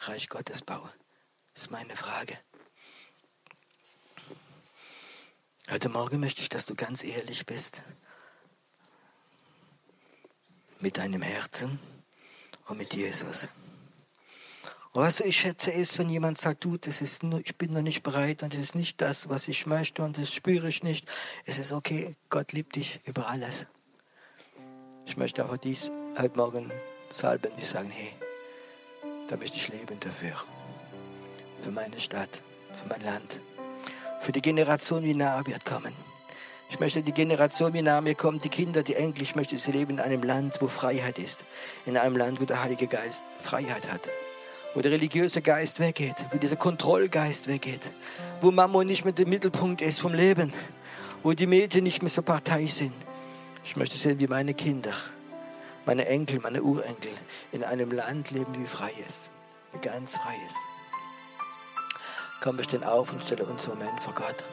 Reich Gottes bauen. Das ist meine Frage. Heute Morgen möchte ich, dass du ganz ehrlich bist mit deinem Herzen und mit Jesus. Und du, ich schätze es, wenn jemand sagt, du, das ist nur, ich bin noch nicht bereit und das ist nicht das, was ich möchte und das spüre ich nicht. Es ist okay, Gott liebt dich über alles. Ich möchte aber dies heute Morgen salben und sagen, hey, da möchte ich leben dafür. Für meine Stadt, für mein Land, für die Generation, die nahe wird kommen. Ich möchte die Generation, wie nahe mir kommt, die Kinder, die Enkel, ich möchte sie leben in einem Land, wo Freiheit ist. In einem Land, wo der Heilige Geist Freiheit hat wo der religiöse Geist weggeht, wo dieser Kontrollgeist weggeht, wo Mammon nicht mehr der Mittelpunkt ist vom Leben, wo die Medien nicht mehr so Partei sind. Ich möchte sehen, wie meine Kinder, meine Enkel, meine Urenkel in einem Land leben, wie frei ist, wie ganz frei ist. Komm, wir stehen auf und stellen uns Moment vor Gott.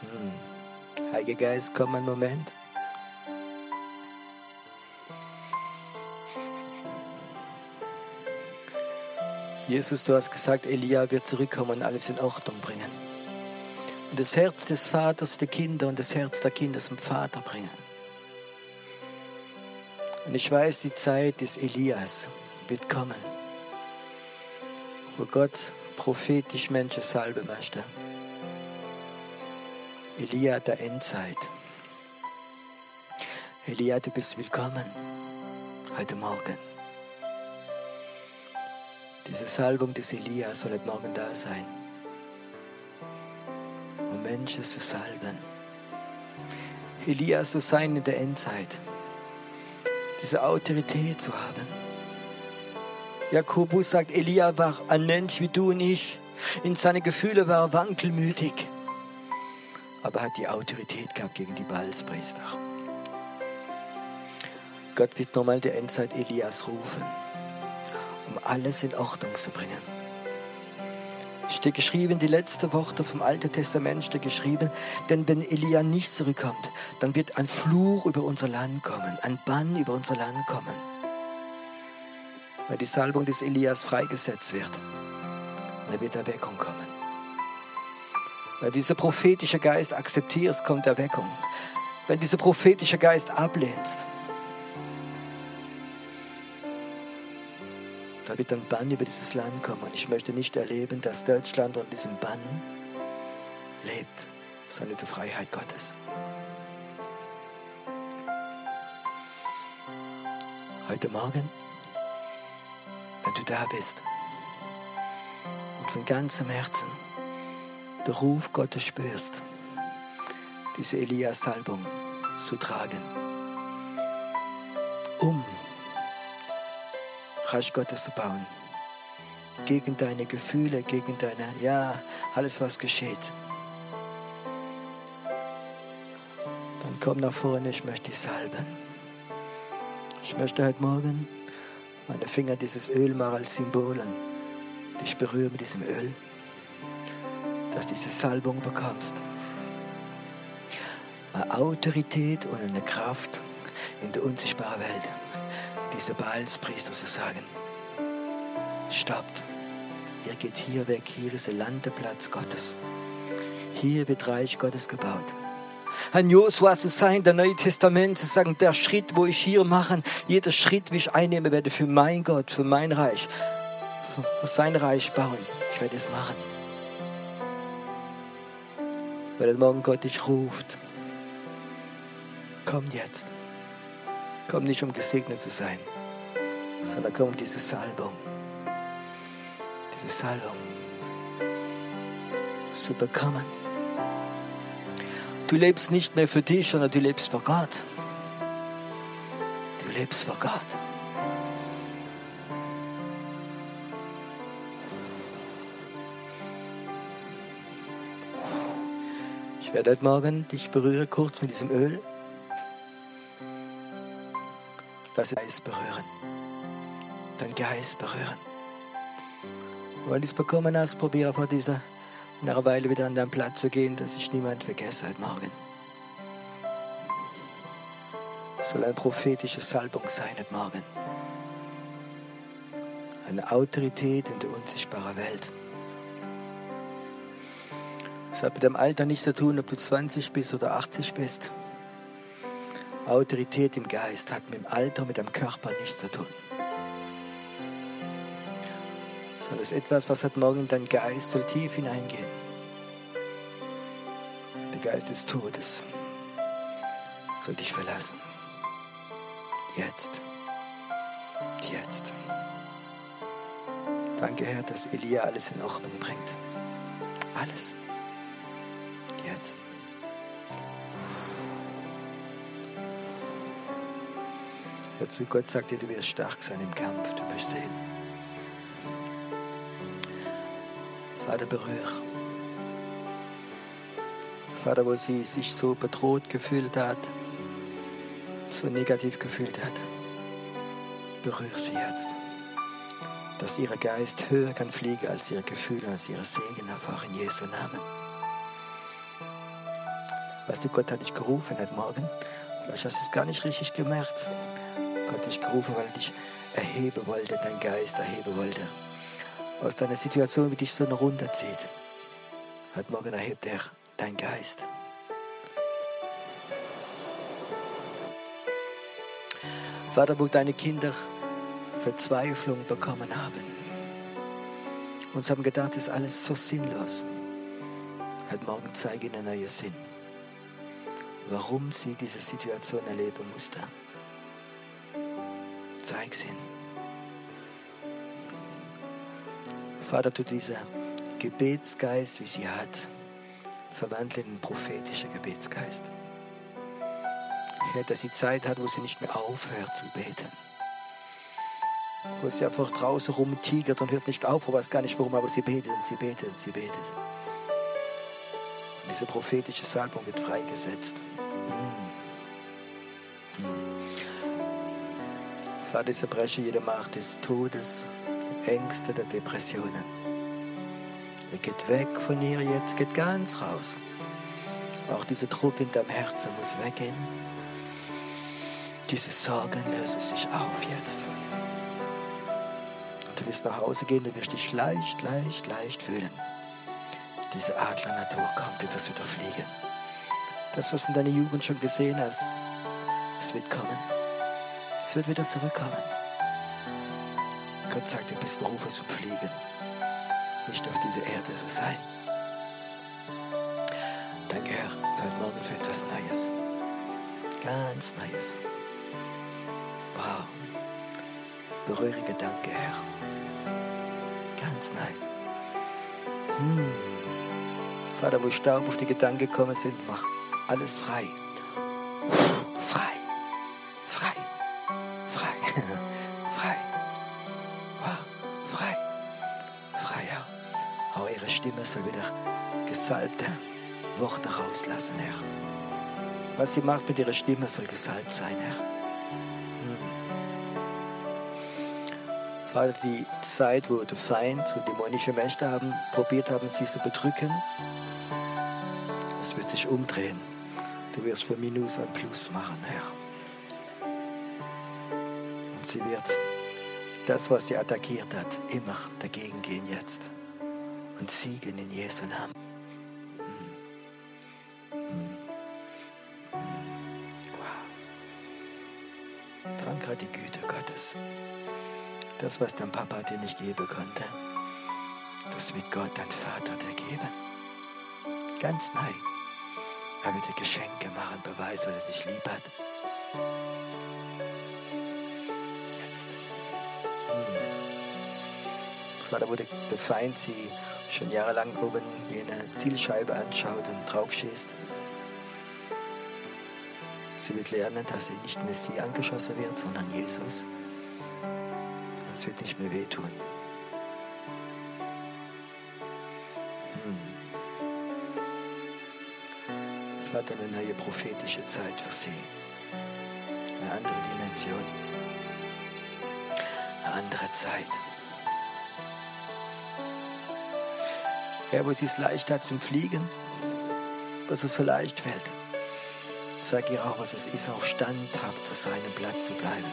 Hm. Heiliger Geist, komm einen Moment. Jesus, du hast gesagt, Elia wird zurückkommen und alles in Ordnung bringen. Und das Herz des Vaters der Kinder und das Herz der Kinder zum Vater bringen. Und ich weiß, die Zeit des Elias wird kommen, wo Gott prophetisch Menschen salben möchte. Elia der Endzeit. Elia, du bist willkommen heute Morgen. Diese Salbung des Elia soll heute Morgen da sein, um Menschen zu salben. Elia zu sein in der Endzeit, diese Autorität zu haben Jakobus sagt, Elia war ein Mensch wie du und ich. In seine Gefühle war er wankelmütig. Aber er hat die Autorität gehabt gegen die Baalspriester. Gott wird nochmal der Endzeit Elias rufen, um alles in Ordnung zu bringen. Steht geschrieben, die letzte Worte vom Alten Testament steht geschrieben, denn wenn Elia nicht zurückkommt, dann wird ein Fluch über unser Land kommen, ein Bann über unser Land kommen weil die Salbung des Elias freigesetzt wird. Und da wird Erweckung kommen. Weil dieser prophetische Geist akzeptierst, kommt Erweckung. Wenn dieser prophetische Geist ablehnst, dann wird ein Bann über dieses Land kommen. Und ich möchte nicht erleben, dass Deutschland unter diesem Bann lebt, sondern die Freiheit Gottes. Heute Morgen wenn du da bist und von ganzem Herzen den Ruf Gottes spürst, diese Elias-Salbung zu tragen, um Reich Gottes zu bauen, gegen deine Gefühle, gegen deine, ja, alles was geschieht. Dann komm nach vorne, ich möchte dich salben. Ich möchte heute Morgen meine Finger dieses Öl machen als Symbol und dich berühren mit diesem Öl, dass diese Salbung bekommst. Eine Autorität und eine Kraft in der unsichtbaren Welt. Diese Baalspriester zu sagen, stoppt, ihr geht hier weg, hier ist der Landeplatz Gottes. Hier wird Reich Gottes gebaut. Ein Josua zu sein, der Neue Testament zu sagen, der Schritt, wo ich hier mache, jeder Schritt, wie ich einnehme werde für mein Gott, für mein Reich, für sein Reich bauen. Ich werde es machen. Weil morgen Gott dich ruft. Komm jetzt. Komm nicht, um gesegnet zu sein, sondern komm um diese Salbung. Diese Salbung zu bekommen. Du lebst nicht mehr für dich, sondern du lebst für Gott. Du lebst für Gott. Ich werde heute Morgen dich berühren kurz mit diesem Öl. Lass dein Geist berühren. Dein Geist berühren. Wenn du es bekommen hast, probiere vor dieser nach einer Weile wieder an deinen Platz zu gehen, dass ich niemand vergesse heute Morgen. Es soll eine prophetische Salbung sein heute Morgen. Eine Autorität in der unsichtbaren Welt. Es hat mit dem Alter nichts zu tun, ob du 20 bist oder 80 bist. Autorität im Geist hat mit dem Alter, mit dem Körper nichts zu tun. Sondern es ist etwas, was hat morgen in deinen Geist soll tief hineingehen. Der Geist des Todes soll dich verlassen. Jetzt. Jetzt. Danke, Herr, dass Elia alles in Ordnung bringt. Alles. Jetzt. Hör zu, Gott sagt dir, du wirst stark sein im Kampf, du wirst sehen. Vater, berühr. Vater, wo sie sich so bedroht gefühlt hat, so negativ gefühlt hat, berühr sie jetzt. Dass ihr Geist höher kann fliegen als ihre Gefühle, als ihre Segen einfach in Jesu Namen. Weißt du, Gott hat dich gerufen heute Morgen. Vielleicht hast du es gar nicht richtig gemerkt. Gott hat dich gerufen, weil er dich erheben wollte, dein Geist erheben wollte. Aus deiner Situation, wie dich so runterzieht. Heute Morgen erhebt er dein Geist. Vater, wo deine Kinder Verzweiflung bekommen haben. Und sie haben gedacht, ist alles so sinnlos. Heute Morgen zeige ihnen einen neuen Sinn. Warum sie diese Situation erleben mussten. Zeig sie ihnen. Vater, tu dieser Gebetsgeist, wie sie hat, verwandeln in einen prophetischen Gebetsgeist. Herr, dass sie Zeit hat, wo sie nicht mehr aufhört zu beten. Wo sie einfach draußen rumtigert und hört nicht auf, wo weiß gar nicht warum, aber sie betet und sie betet und sie betet. Und diese prophetische Salbung wird freigesetzt. Mm. Mm. Vater, ich zerbreche jede Macht des Todes, Ängste, der Depressionen. Er geht weg von ihr jetzt, geht ganz raus. Auch dieser Druck in deinem Herzen muss weggehen. Diese Sorgen lösen sich auf jetzt. Und du wirst nach Hause gehen, du wirst dich leicht, leicht, leicht fühlen. Diese Adlernatur kommt, du wirst wieder fliegen. Das, was in deiner Jugend schon gesehen hast, es wird kommen. Es wird wieder zurückkommen. Gott sagt, du bist berufen zum Fliegen nicht auf dieser Erde zu sein. Danke, Herr, für heute Morgen für etwas Neues. Ganz Neues. Wow. Berühre Gedanke, Herr. ganz neu. Hm. Vater, wo Staub auf die Gedanken gekommen sind, mach alles. Frei. Soll wieder gesalbte Worte rauslassen, Herr. Was sie macht mit ihrer Stimme soll gesalbt sein, Herr. Vater, die Zeit, wo der Feind und dämonische Mächte haben, probiert haben, sie zu bedrücken, es wird sich umdrehen. Du wirst von Minus ein Plus machen, Herr. Und sie wird das, was sie attackiert hat, immer dagegen gehen jetzt und siegen in Jesu Namen. Gerade die Güte Gottes. Das, was dein Papa dir nicht geben konnte, das wird Gott, dein Vater, dir geben. Ganz neu. Er wird dir Geschenke machen, Beweis, weil er sich lieb hat. Jetzt. Hm. Vater, wo der Feind sie schon jahrelang oben eine Zielscheibe anschaut und draufschießt. Sie wird lernen, dass sie nicht mehr sie angeschossen wird, sondern Jesus. Es wird nicht mehr wehtun. Hm. Vater, eine neue prophetische Zeit für sie. Eine andere Dimension. Eine andere Zeit. Ja, wo es leicht hat zum Fliegen, was es so leicht fällt. Sag ihr auch, was es ist, auch standhaft zu seinem Platz zu bleiben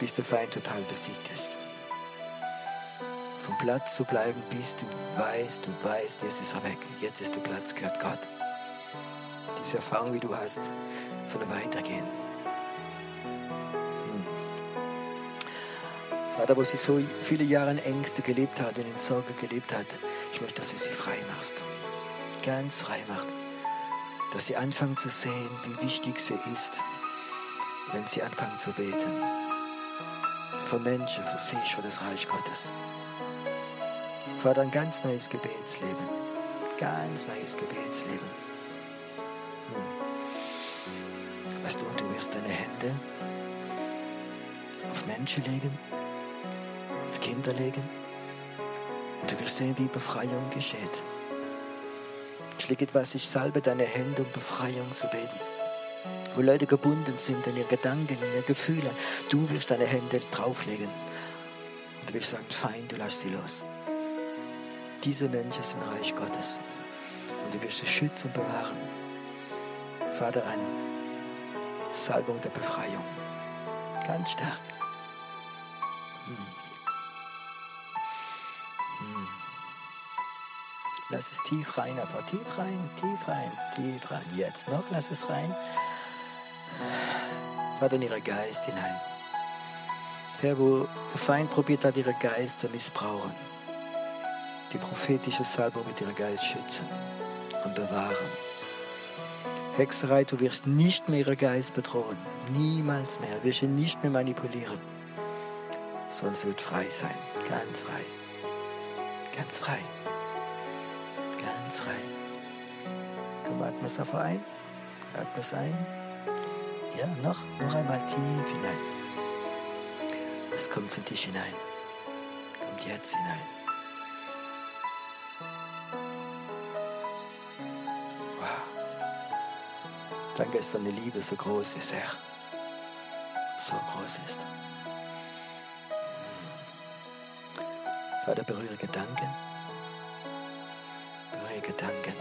bis der Feind total besiegt ist. Vom Platz zu bleiben, bis du weißt, du weißt, jetzt ist er weg, jetzt ist der Platz, gehört Gott. Diese Erfahrung, wie du hast, soll weitergehen. Hm. Vater, wo sie so viele Jahre in Ängste gelebt hat und in Sorge gelebt hat, ich möchte, dass du sie frei machst. Ganz frei macht. Dass sie anfangen zu sehen, wie wichtig sie ist, wenn sie anfangen zu beten für Menschen, für sich, für das Reich Gottes. Vater, ein ganz neues Gebetsleben. Ganz neues Gebetsleben. Hm. Weißt du, und du wirst deine Hände auf Menschen legen, auf Kinder legen. Du wirst sehen, wie Befreiung geschieht. Schlägt etwas, ich salbe deine Hände, um Befreiung zu beten wo Leute gebunden sind in ihren Gedanken, in ihren Gefühlen. Du wirst deine Hände drauflegen und du wirst sagen, Feind, du lass sie los. Diese Menschen sind Reich Gottes und du wirst sie schützen und bewahren. Vater, an Salbung der Befreiung. Ganz stark. Hm. Lass es tief rein, einfach tief rein, tief rein, tief rein. Jetzt noch, lass es rein. Vater, in ihren Geist hinein. Herr, wo der Feind probiert hat, ihre Geist zu missbrauchen, die prophetische Salbung mit ihrem Geist schützen und bewahren. Hexerei, du wirst nicht mehr ihren Geist bedrohen. Niemals mehr. Du wirst ihn nicht mehr manipulieren. Sonst wird frei sein. Ganz frei. Ganz frei. Ganz frei. Komm, atme einfach ein. Atme es ein. Ja, noch, noch einmal tief hinein. Es kommt zu dich hinein. Kommt jetzt hinein. Wow. Danke, dass deine Liebe so groß ist, Herr. So groß ist. Vater, berühre Gedanken. Gedanken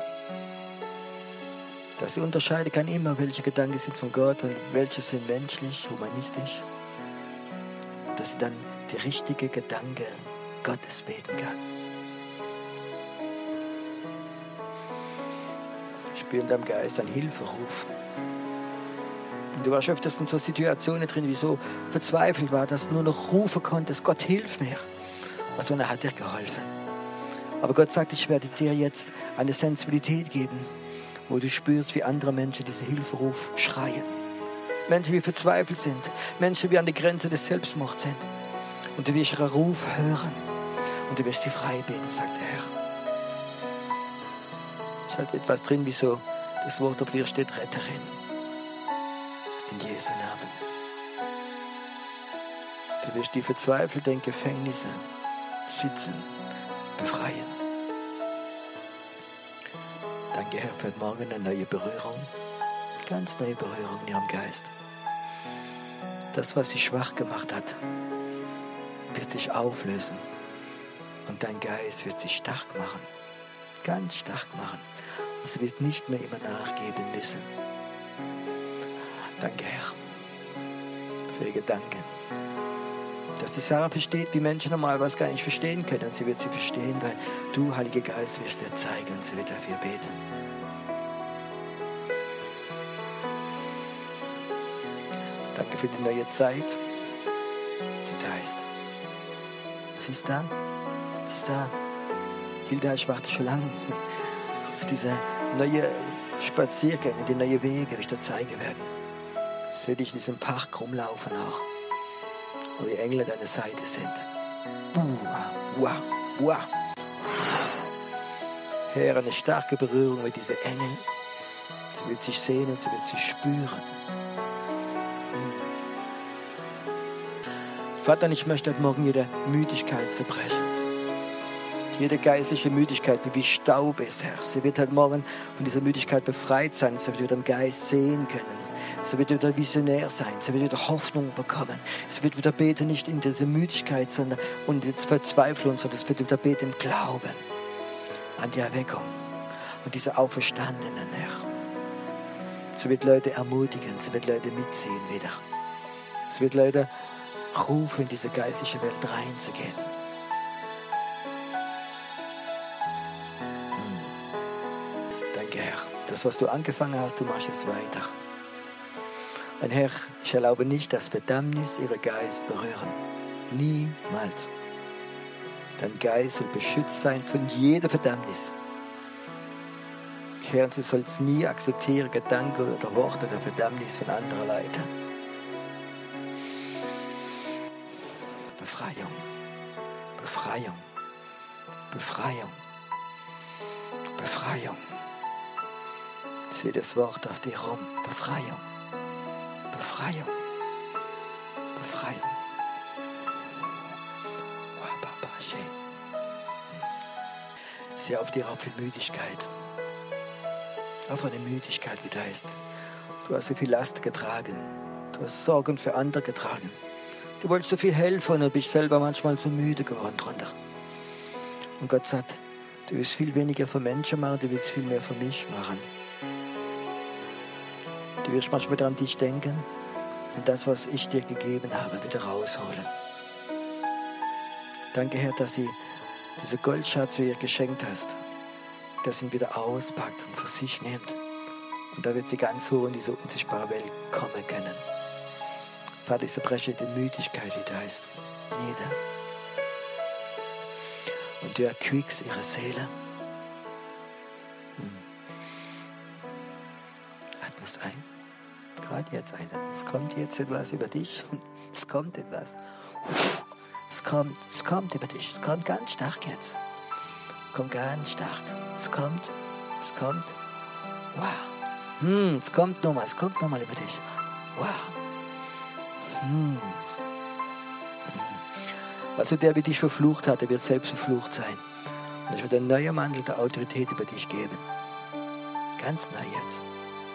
dass sie unterscheiden kann immer, welche Gedanken sind von Gott und welche sind menschlich, humanistisch. Und dass sie dann die richtige Gedanke Gottes beten kann. Ich spüre in deinem Geist einen Hilferuf. Und du warst öfters in so Situationen drin, wie so verzweifelt war, dass du nur noch rufen konntest, Gott hilf mir. Und dann hat er geholfen. Aber Gott sagt, ich werde dir jetzt eine Sensibilität geben, wo du spürst, wie andere Menschen diesen Hilferuf schreien. Menschen, die verzweifelt sind. Menschen, die an der Grenze des Selbstmords sind. Und du wirst ihren Ruf hören. und du wirst sie frei beten, sagt der Herr. Ich halte etwas drin, wie so das Wort auf dir steht, Retterin. In Jesu Namen. Du wirst die verzweifelten Gefängnisse sitzen, befreien. Danke, Herr, für Morgen eine neue Berührung. Ganz neue Berührung in Ihrem Geist. Das, was Sie schwach gemacht hat, wird sich auflösen. Und dein Geist wird sich stark machen. Ganz stark machen. Und sie wird nicht mehr immer nachgeben müssen. Danke, Herr, für Ihre Gedanken. Dass die Sarah versteht, wie Menschen normal was gar nicht verstehen können. Und sie wird sie verstehen, weil du, Heiliger Geist, wirst ihr zeigen und sie wird dafür beten. Danke für die neue Zeit, sie da ist. Sie ist da. Sie ist da. Hilda, ich warte schon lange auf diese neue Spaziergänge, die neue Wege, die ich dir zeigen werde. Sehe dich in diesem Park rumlaufen auch, wo die Engel an deiner Seite sind. Wow, wow. Herr, eine starke Berührung mit diesen Engeln. Sie wird sich sehen und sie wird sich spüren. Vater, ich möchte heute Morgen jede Müdigkeit zerbrechen. Jede geistliche Müdigkeit, die wie Staub ist, Herr. Sie wird heute Morgen von dieser Müdigkeit befreit sein. Sie wird wieder im Geist sehen können. Sie wird wieder visionär sein. Sie wird wieder Hoffnung bekommen. Sie wird wieder beten, nicht in dieser Müdigkeit sondern und jetzt Verzweiflung, sondern es wird wieder beten im Glauben an die Erweckung und diese Auferstandenen, Herr. Sie wird Leute ermutigen. Sie wird Leute mitziehen wieder. Sie wird Leute rufen, in diese geistliche Welt reinzugehen. Hm. Danke, Herr. Das, was du angefangen hast, du machst es weiter. Mein Herr, ich erlaube nicht, dass Verdammnis ihre Geist berühren. Niemals. Dein Geist soll beschützt sein von jeder Verdammnis. Herr, und du sollst nie akzeptieren Gedanken oder Worte der Verdammnis von anderen Leuten. Befreiung, Befreiung, Befreiung, Befreiung. Sieh das Wort auf dir rum. Befreiung, Befreiung, Befreiung. Sieh auf dir auf die Müdigkeit. Auf eine Müdigkeit, wie da ist. Du hast so viel Last getragen. Du hast Sorgen für andere getragen. Du wolltest so viel helfen und bist selber manchmal so müde geworden drunter. Und Gott sagt, du willst viel weniger für Menschen machen, du willst viel mehr für mich machen. Du wirst manchmal wieder an dich denken und das, was ich dir gegeben habe, wieder rausholen. Danke, Herr, dass sie diese Goldschatz für ihr geschenkt hast, dass ihn wieder auspackt und für sich nimmt. Und da wird sie ganz hoch in diese unsichtbare Welt kommen können. Vater, ich zerbreche die Müdigkeit, die da ist. Jeder. Und du erquickst ihre Seele. Hm. Atme es ein. Gerade jetzt ein. Es kommt jetzt etwas über dich. Es kommt etwas. Es kommt, es kommt über dich. Es kommt ganz stark jetzt. Kommt ganz stark. Es kommt, es kommt. Wow. Hm, es kommt nochmal, es kommt nochmal über dich. Wow. Hm. Also der, wie dich verflucht hat, der wird selbst verflucht sein. Und es wird ein neuer Mantel der Autorität über dich geben. Ganz neu jetzt.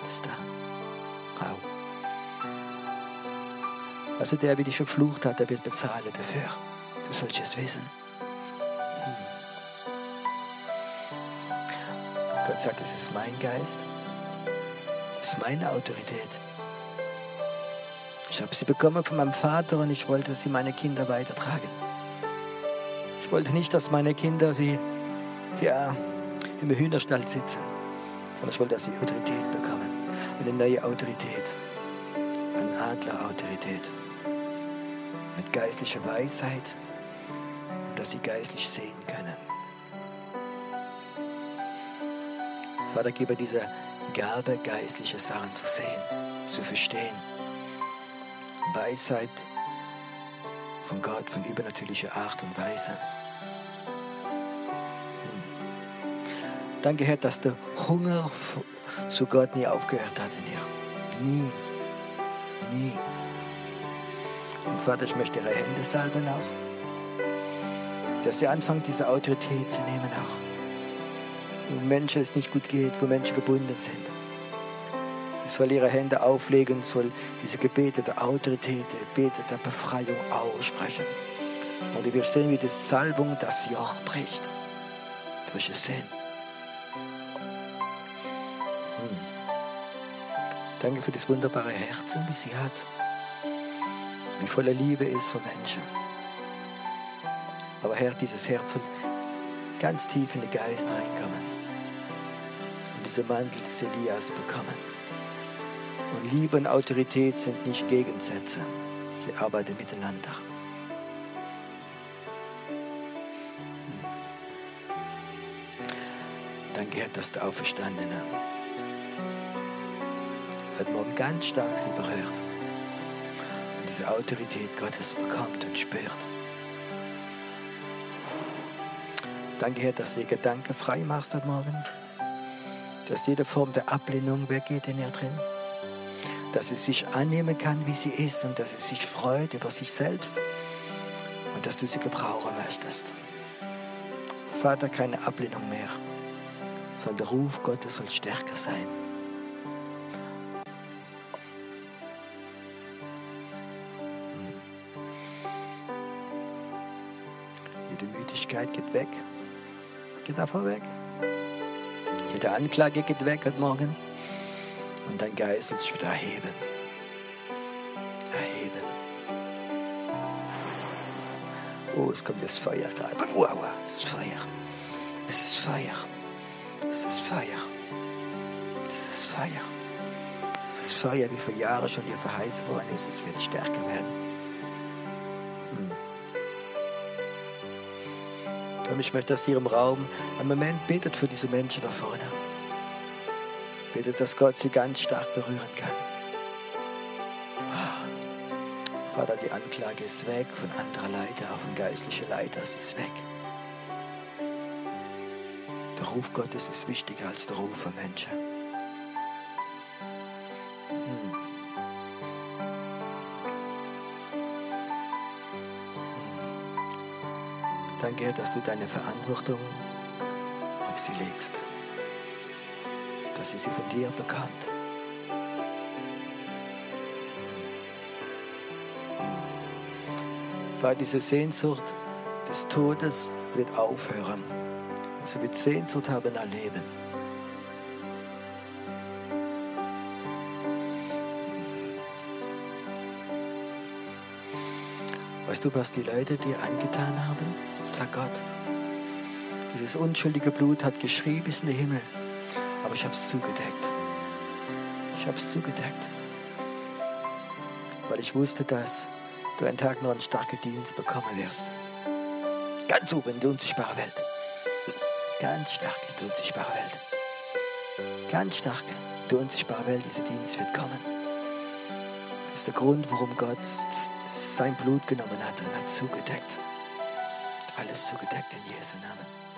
Ist da. Wow. Also der, wie dich verflucht hat, der wird bezahlen dafür. Du sollst es wissen. Hm. Gott sagt, es ist mein Geist. Es ist meine Autorität. Ich habe sie bekommen von meinem Vater und ich wollte sie meine Kinder weitertragen. Ich wollte nicht, dass meine Kinder wie ja, im Hühnerstall sitzen, sondern ich wollte, dass sie Autorität bekommen. Eine neue Autorität. Eine Adlerautorität. Mit geistlicher Weisheit und dass sie geistlich sehen können. Vater, gebe diese Gabe, geistliche Sachen zu sehen, zu verstehen Weisheit von Gott von übernatürlicher Art und Weise. Danke, Herr, dass der Hunger zu Gott nie aufgehört hat in ihr. Nie. Nie. Und Vater, ich möchte ihre Hände salben auch. Dass sie anfangen, diese Autorität zu nehmen auch. Wo Menschen es nicht gut geht, wo Menschen gebunden sind. Sie soll ihre Hände auflegen, soll diese Gebete der Autorität, Gebete der Befreiung aussprechen. Und wir sehen, wie die Salbung das Joch bricht. Durch es sehen. Danke für das wunderbare Herzen, wie sie hat. Wie voller Liebe ist für Menschen. Aber Herr, dieses Herz soll ganz tief in den Geist reinkommen. Und diese Mantel des Elias bekommen. Und Liebe und Autorität sind nicht Gegensätze. Sie arbeiten miteinander. Danke, Herr, dass der Auferstandene heute Morgen ganz stark sie berührt und diese Autorität Gottes bekommt und spürt. Danke, Herr, dass du die Gedanken frei machst heute Morgen, dass jede Form der Ablehnung weggeht in ihr drin, dass sie sich annehmen kann, wie sie ist und dass sie sich freut über sich selbst und dass du sie gebrauchen möchtest. Vater, keine Ablehnung mehr sondern der Ruf Gottes soll stärker sein. Müdigkeit geht weg. Geht einfach weg. Jede Anklage geht weg heute Morgen. Und dein Geist soll sich wieder erheben. Erheben. Oh, es kommt das Feuer gerade. Wow, es ist Feuer. Es ist Feuer. Es ist Feuer. Es ist Feuer. Es ist Feuer, wie vor Jahren schon dir verheißen worden ist. Es wird stärker werden. Und ich möchte, dass ihr im Raum einen Moment betet für diese Menschen da vorne. Betet, dass Gott sie ganz stark berühren kann. Ah. Vater, die Anklage ist weg von anderer Leiter, von geistlicher Leiter, sie ist weg. Der Ruf Gottes ist wichtiger als der Ruf von Menschen. Danke, Herr, dass du deine Verantwortung auf sie legst. Dass sie sie von dir bekommt. Weil diese Sehnsucht des Todes wird aufhören dass wir Sehnsucht haben nach Leben. Weißt du, was die Leute dir angetan haben? Sag Gott. Dieses unschuldige Blut hat geschrien bis in den Himmel. Aber ich habe es zugedeckt. Ich habe es zugedeckt. Weil ich wusste, dass du einen Tag noch einen starken Dienst bekommen wirst. Ganz oben in die unsichtbare Welt. Ganz stark in die unsichtbare Welt. Ganz stark in die unsichtbare Welt. Dieser Dienst wird kommen. Das ist der Grund, warum Gott sein Blut genommen hat und hat zugedeckt. Alles zugedeckt in Jesu Namen.